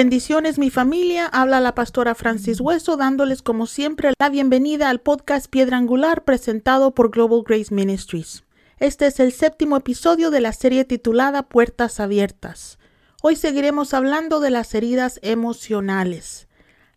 Bendiciones mi familia, habla la pastora Francis Hueso dándoles como siempre la bienvenida al podcast Piedra Angular presentado por Global Grace Ministries. Este es el séptimo episodio de la serie titulada Puertas Abiertas. Hoy seguiremos hablando de las heridas emocionales.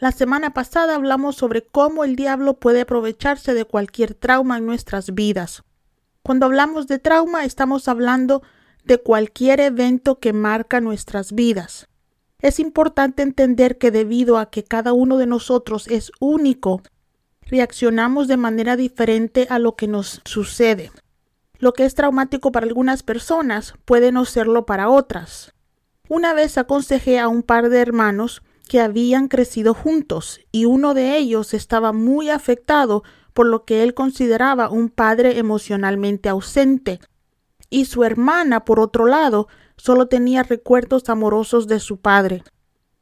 La semana pasada hablamos sobre cómo el diablo puede aprovecharse de cualquier trauma en nuestras vidas. Cuando hablamos de trauma estamos hablando de cualquier evento que marca nuestras vidas. Es importante entender que debido a que cada uno de nosotros es único, reaccionamos de manera diferente a lo que nos sucede. Lo que es traumático para algunas personas puede no serlo para otras. Una vez aconsejé a un par de hermanos que habían crecido juntos y uno de ellos estaba muy afectado por lo que él consideraba un padre emocionalmente ausente y su hermana, por otro lado, solo tenía recuerdos amorosos de su padre.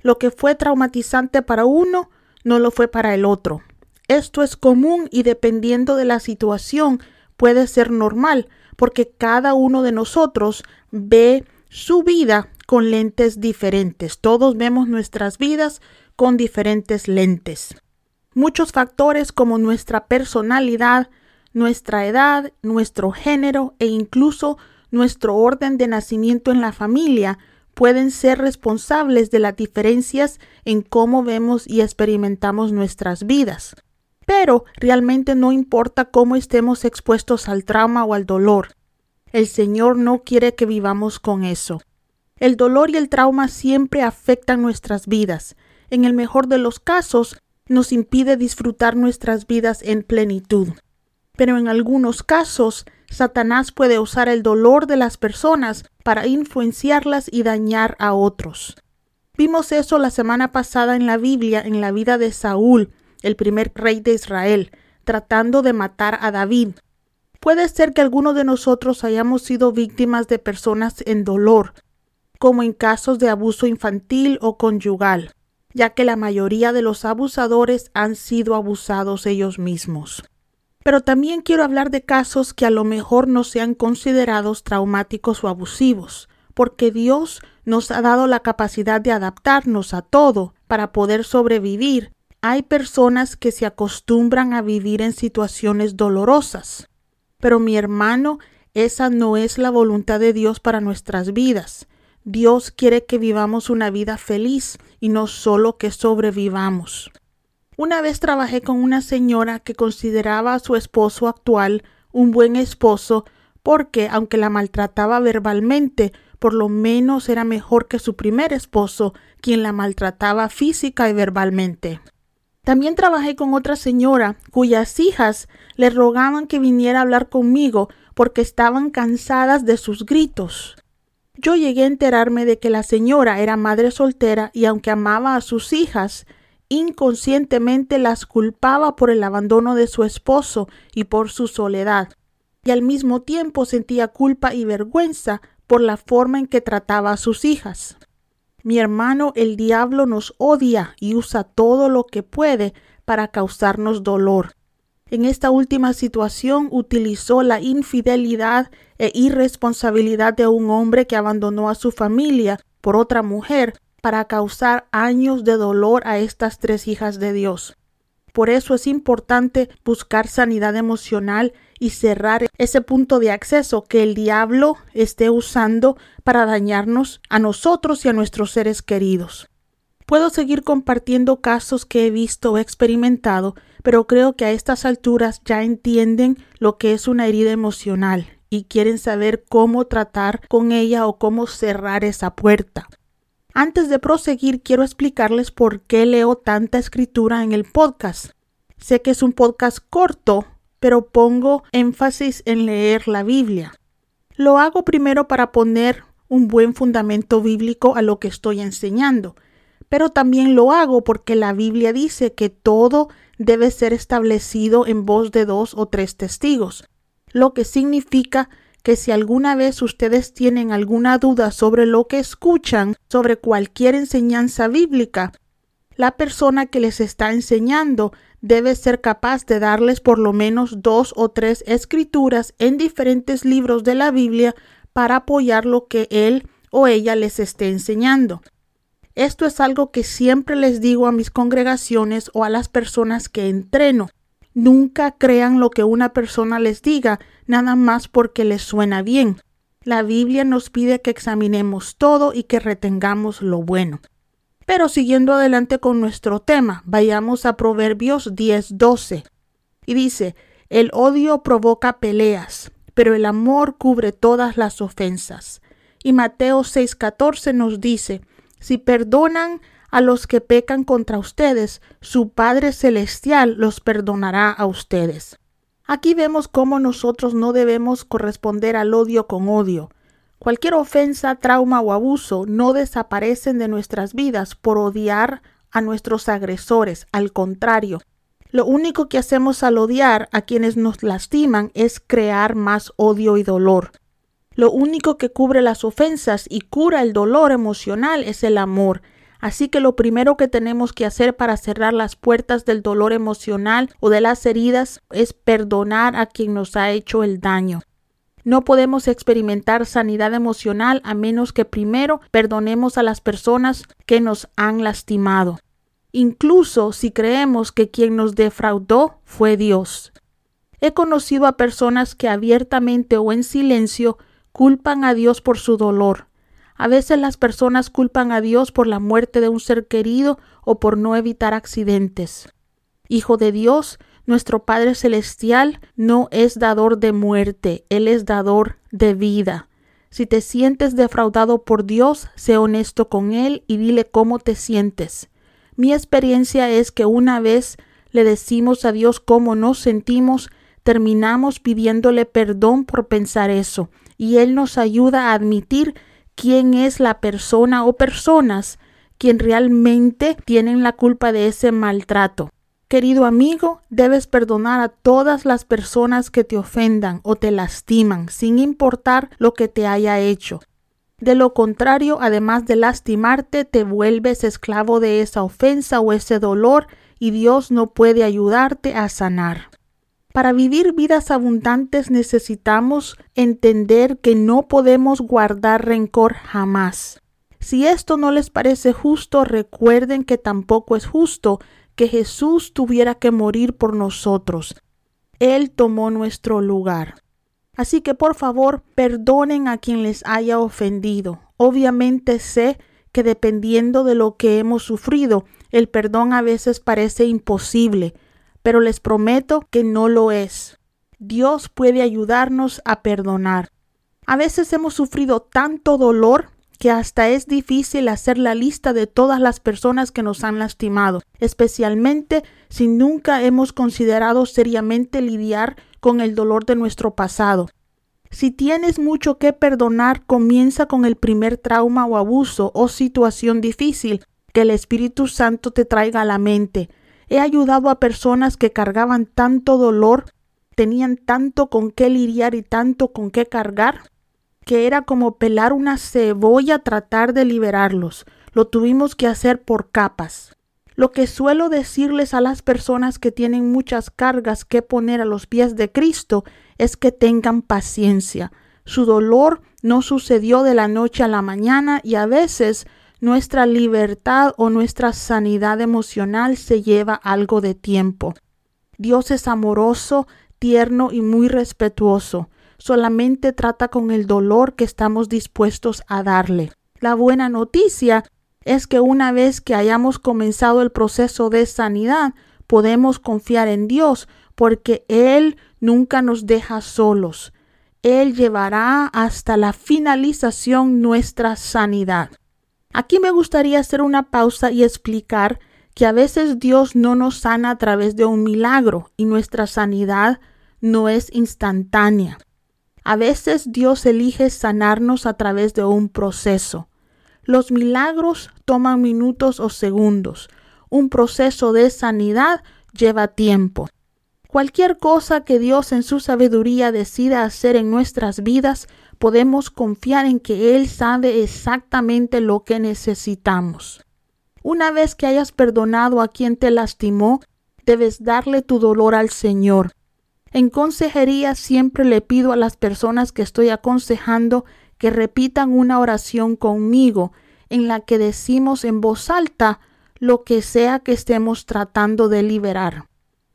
Lo que fue traumatizante para uno no lo fue para el otro. Esto es común y dependiendo de la situación puede ser normal, porque cada uno de nosotros ve su vida con lentes diferentes. Todos vemos nuestras vidas con diferentes lentes. Muchos factores como nuestra personalidad, nuestra edad, nuestro género e incluso nuestro orden de nacimiento en la familia pueden ser responsables de las diferencias en cómo vemos y experimentamos nuestras vidas. Pero realmente no importa cómo estemos expuestos al trauma o al dolor. El Señor no quiere que vivamos con eso. El dolor y el trauma siempre afectan nuestras vidas. En el mejor de los casos, nos impide disfrutar nuestras vidas en plenitud. Pero en algunos casos Satanás puede usar el dolor de las personas para influenciarlas y dañar a otros. Vimos eso la semana pasada en la Biblia en la vida de Saúl, el primer rey de Israel, tratando de matar a David. Puede ser que algunos de nosotros hayamos sido víctimas de personas en dolor, como en casos de abuso infantil o conyugal, ya que la mayoría de los abusadores han sido abusados ellos mismos. Pero también quiero hablar de casos que a lo mejor no sean considerados traumáticos o abusivos, porque Dios nos ha dado la capacidad de adaptarnos a todo para poder sobrevivir. Hay personas que se acostumbran a vivir en situaciones dolorosas. Pero mi hermano, esa no es la voluntad de Dios para nuestras vidas. Dios quiere que vivamos una vida feliz y no solo que sobrevivamos. Una vez trabajé con una señora que consideraba a su esposo actual un buen esposo porque, aunque la maltrataba verbalmente, por lo menos era mejor que su primer esposo, quien la maltrataba física y verbalmente. También trabajé con otra señora cuyas hijas le rogaban que viniera a hablar conmigo porque estaban cansadas de sus gritos. Yo llegué a enterarme de que la señora era madre soltera y aunque amaba a sus hijas, inconscientemente las culpaba por el abandono de su esposo y por su soledad, y al mismo tiempo sentía culpa y vergüenza por la forma en que trataba a sus hijas. Mi hermano, el diablo nos odia y usa todo lo que puede para causarnos dolor. En esta última situación utilizó la infidelidad e irresponsabilidad de un hombre que abandonó a su familia por otra mujer para causar años de dolor a estas tres hijas de Dios. Por eso es importante buscar sanidad emocional y cerrar ese punto de acceso que el diablo esté usando para dañarnos a nosotros y a nuestros seres queridos. Puedo seguir compartiendo casos que he visto o experimentado, pero creo que a estas alturas ya entienden lo que es una herida emocional y quieren saber cómo tratar con ella o cómo cerrar esa puerta. Antes de proseguir, quiero explicarles por qué leo tanta escritura en el podcast. Sé que es un podcast corto, pero pongo énfasis en leer la Biblia. Lo hago primero para poner un buen fundamento bíblico a lo que estoy enseñando, pero también lo hago porque la Biblia dice que todo debe ser establecido en voz de dos o tres testigos, lo que significa que si alguna vez ustedes tienen alguna duda sobre lo que escuchan, sobre cualquier enseñanza bíblica, la persona que les está enseñando debe ser capaz de darles por lo menos dos o tres escrituras en diferentes libros de la Biblia para apoyar lo que él o ella les esté enseñando. Esto es algo que siempre les digo a mis congregaciones o a las personas que entreno. Nunca crean lo que una persona les diga, nada más porque les suena bien. La Biblia nos pide que examinemos todo y que retengamos lo bueno. Pero siguiendo adelante con nuestro tema, vayamos a Proverbios 10:12. Y dice, el odio provoca peleas, pero el amor cubre todas las ofensas. Y Mateo 6:14 nos dice, si perdonan a los que pecan contra ustedes, su Padre Celestial los perdonará a ustedes. Aquí vemos cómo nosotros no debemos corresponder al odio con odio. Cualquier ofensa, trauma o abuso no desaparecen de nuestras vidas por odiar a nuestros agresores. Al contrario, lo único que hacemos al odiar a quienes nos lastiman es crear más odio y dolor. Lo único que cubre las ofensas y cura el dolor emocional es el amor. Así que lo primero que tenemos que hacer para cerrar las puertas del dolor emocional o de las heridas es perdonar a quien nos ha hecho el daño. No podemos experimentar sanidad emocional a menos que primero perdonemos a las personas que nos han lastimado, incluso si creemos que quien nos defraudó fue Dios. He conocido a personas que abiertamente o en silencio culpan a Dios por su dolor. A veces las personas culpan a Dios por la muerte de un ser querido o por no evitar accidentes. Hijo de Dios, nuestro Padre Celestial no es dador de muerte, Él es dador de vida. Si te sientes defraudado por Dios, sé honesto con Él y dile cómo te sientes. Mi experiencia es que una vez le decimos a Dios cómo nos sentimos, terminamos pidiéndole perdón por pensar eso, y Él nos ayuda a admitir quién es la persona o personas quien realmente tienen la culpa de ese maltrato. Querido amigo, debes perdonar a todas las personas que te ofendan o te lastiman, sin importar lo que te haya hecho. De lo contrario, además de lastimarte, te vuelves esclavo de esa ofensa o ese dolor y Dios no puede ayudarte a sanar. Para vivir vidas abundantes necesitamos entender que no podemos guardar rencor jamás. Si esto no les parece justo, recuerden que tampoco es justo que Jesús tuviera que morir por nosotros. Él tomó nuestro lugar. Así que por favor, perdonen a quien les haya ofendido. Obviamente sé que dependiendo de lo que hemos sufrido, el perdón a veces parece imposible, pero les prometo que no lo es. Dios puede ayudarnos a perdonar. A veces hemos sufrido tanto dolor que hasta es difícil hacer la lista de todas las personas que nos han lastimado, especialmente si nunca hemos considerado seriamente lidiar con el dolor de nuestro pasado. Si tienes mucho que perdonar, comienza con el primer trauma o abuso o situación difícil que el Espíritu Santo te traiga a la mente. He ayudado a personas que cargaban tanto dolor, tenían tanto con qué lidiar y tanto con qué cargar, que era como pelar una cebolla tratar de liberarlos. Lo tuvimos que hacer por capas. Lo que suelo decirles a las personas que tienen muchas cargas que poner a los pies de Cristo es que tengan paciencia. Su dolor no sucedió de la noche a la mañana y a veces nuestra libertad o nuestra sanidad emocional se lleva algo de tiempo. Dios es amoroso, tierno y muy respetuoso solamente trata con el dolor que estamos dispuestos a darle. La buena noticia es que una vez que hayamos comenzado el proceso de sanidad, podemos confiar en Dios porque Él nunca nos deja solos. Él llevará hasta la finalización nuestra sanidad. Aquí me gustaría hacer una pausa y explicar que a veces Dios no nos sana a través de un milagro y nuestra sanidad no es instantánea. A veces Dios elige sanarnos a través de un proceso. Los milagros toman minutos o segundos. Un proceso de sanidad lleva tiempo. Cualquier cosa que Dios en su sabiduría decida hacer en nuestras vidas, podemos confiar en que Él sabe exactamente lo que necesitamos. Una vez que hayas perdonado a quien te lastimó, debes darle tu dolor al Señor. En consejería siempre le pido a las personas que estoy aconsejando que repitan una oración conmigo en la que decimos en voz alta lo que sea que estemos tratando de liberar.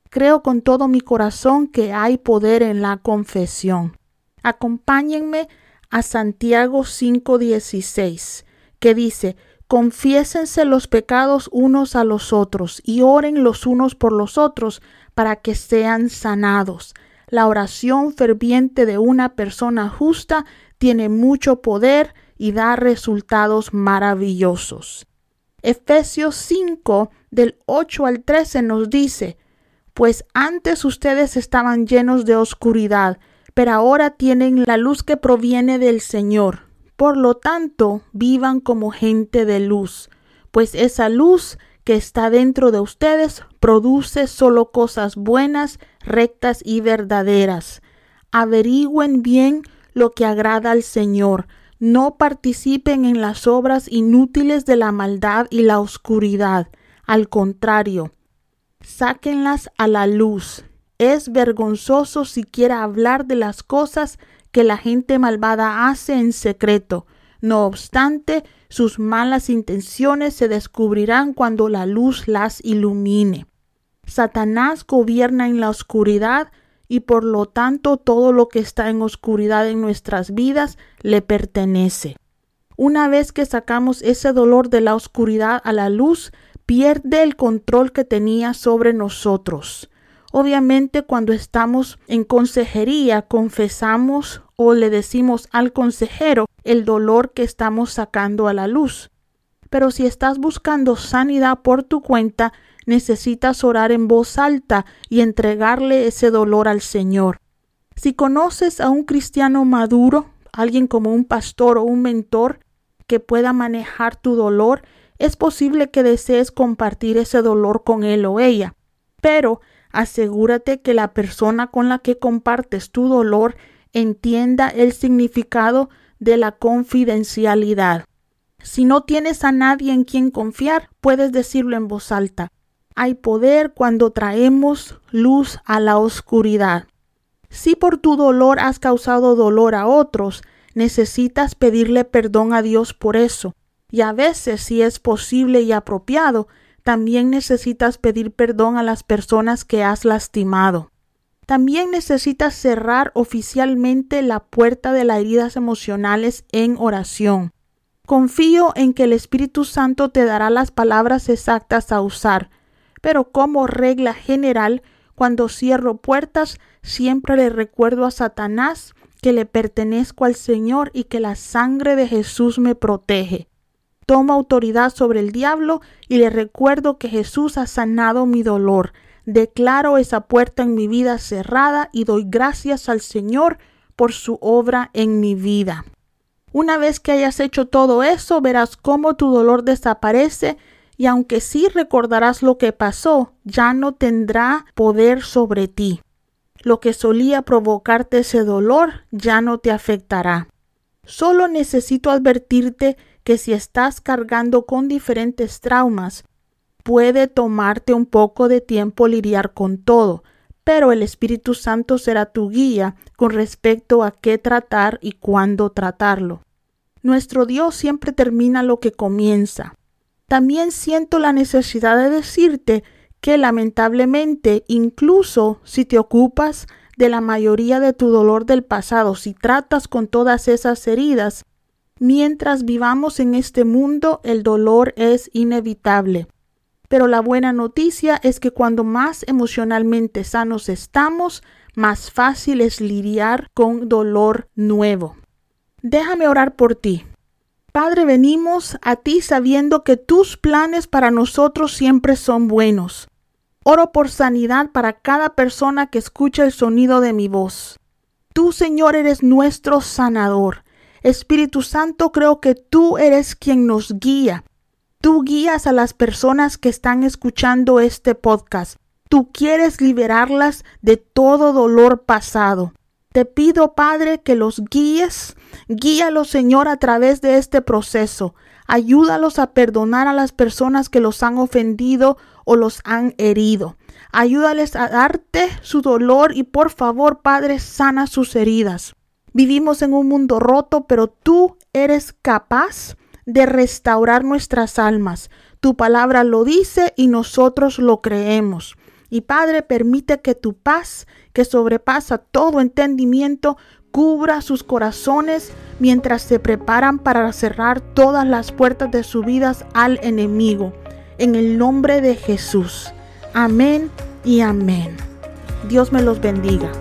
Creo con todo mi corazón que hay poder en la confesión. Acompáñenme a Santiago 5:16, que dice, Confiésense los pecados unos a los otros y oren los unos por los otros para que sean sanados. La oración ferviente de una persona justa tiene mucho poder y da resultados maravillosos. Efesios 5 del 8 al 13 nos dice, pues antes ustedes estaban llenos de oscuridad, pero ahora tienen la luz que proviene del Señor. Por lo tanto, vivan como gente de luz, pues esa luz que está dentro de ustedes produce solo cosas buenas, rectas y verdaderas. Averigüen bien lo que agrada al Señor. No participen en las obras inútiles de la maldad y la oscuridad. Al contrario, sáquenlas a la luz. Es vergonzoso siquiera hablar de las cosas que la gente malvada hace en secreto. No obstante, sus malas intenciones se descubrirán cuando la luz las ilumine. Satanás gobierna en la oscuridad y por lo tanto todo lo que está en oscuridad en nuestras vidas le pertenece. Una vez que sacamos ese dolor de la oscuridad a la luz, pierde el control que tenía sobre nosotros. Obviamente cuando estamos en consejería confesamos o le decimos al consejero el dolor que estamos sacando a la luz. Pero si estás buscando sanidad por tu cuenta, necesitas orar en voz alta y entregarle ese dolor al Señor. Si conoces a un cristiano maduro, alguien como un pastor o un mentor que pueda manejar tu dolor, es posible que desees compartir ese dolor con él o ella. Pero asegúrate que la persona con la que compartes tu dolor entienda el significado de la confidencialidad. Si no tienes a nadie en quien confiar, puedes decirlo en voz alta. Hay poder cuando traemos luz a la oscuridad. Si por tu dolor has causado dolor a otros, necesitas pedirle perdón a Dios por eso. Y a veces, si es posible y apropiado, también necesitas pedir perdón a las personas que has lastimado. También necesitas cerrar oficialmente la puerta de las heridas emocionales en oración. Confío en que el Espíritu Santo te dará las palabras exactas a usar, pero como regla general, cuando cierro puertas, siempre le recuerdo a Satanás que le pertenezco al Señor y que la sangre de Jesús me protege tomo autoridad sobre el diablo y le recuerdo que Jesús ha sanado mi dolor. Declaro esa puerta en mi vida cerrada y doy gracias al Señor por su obra en mi vida. Una vez que hayas hecho todo eso, verás cómo tu dolor desaparece y aunque sí recordarás lo que pasó, ya no tendrá poder sobre ti. Lo que solía provocarte ese dolor ya no te afectará. Solo necesito advertirte que si estás cargando con diferentes traumas, puede tomarte un poco de tiempo lidiar con todo, pero el Espíritu Santo será tu guía con respecto a qué tratar y cuándo tratarlo. Nuestro Dios siempre termina lo que comienza. También siento la necesidad de decirte que lamentablemente, incluso si te ocupas de la mayoría de tu dolor del pasado, si tratas con todas esas heridas, Mientras vivamos en este mundo, el dolor es inevitable. Pero la buena noticia es que cuando más emocionalmente sanos estamos, más fácil es lidiar con dolor nuevo. Déjame orar por ti. Padre, venimos a ti sabiendo que tus planes para nosotros siempre son buenos. Oro por sanidad para cada persona que escucha el sonido de mi voz. Tú, Señor, eres nuestro sanador. Espíritu Santo, creo que tú eres quien nos guía. Tú guías a las personas que están escuchando este podcast. Tú quieres liberarlas de todo dolor pasado. Te pido, Padre, que los guíes, guíalos, Señor, a través de este proceso. Ayúdalos a perdonar a las personas que los han ofendido o los han herido. Ayúdales a darte su dolor y por favor, Padre, sana sus heridas. Vivimos en un mundo roto, pero tú eres capaz de restaurar nuestras almas. Tu palabra lo dice y nosotros lo creemos. Y Padre, permite que tu paz, que sobrepasa todo entendimiento, cubra sus corazones mientras se preparan para cerrar todas las puertas de sus vidas al enemigo. En el nombre de Jesús. Amén y amén. Dios me los bendiga.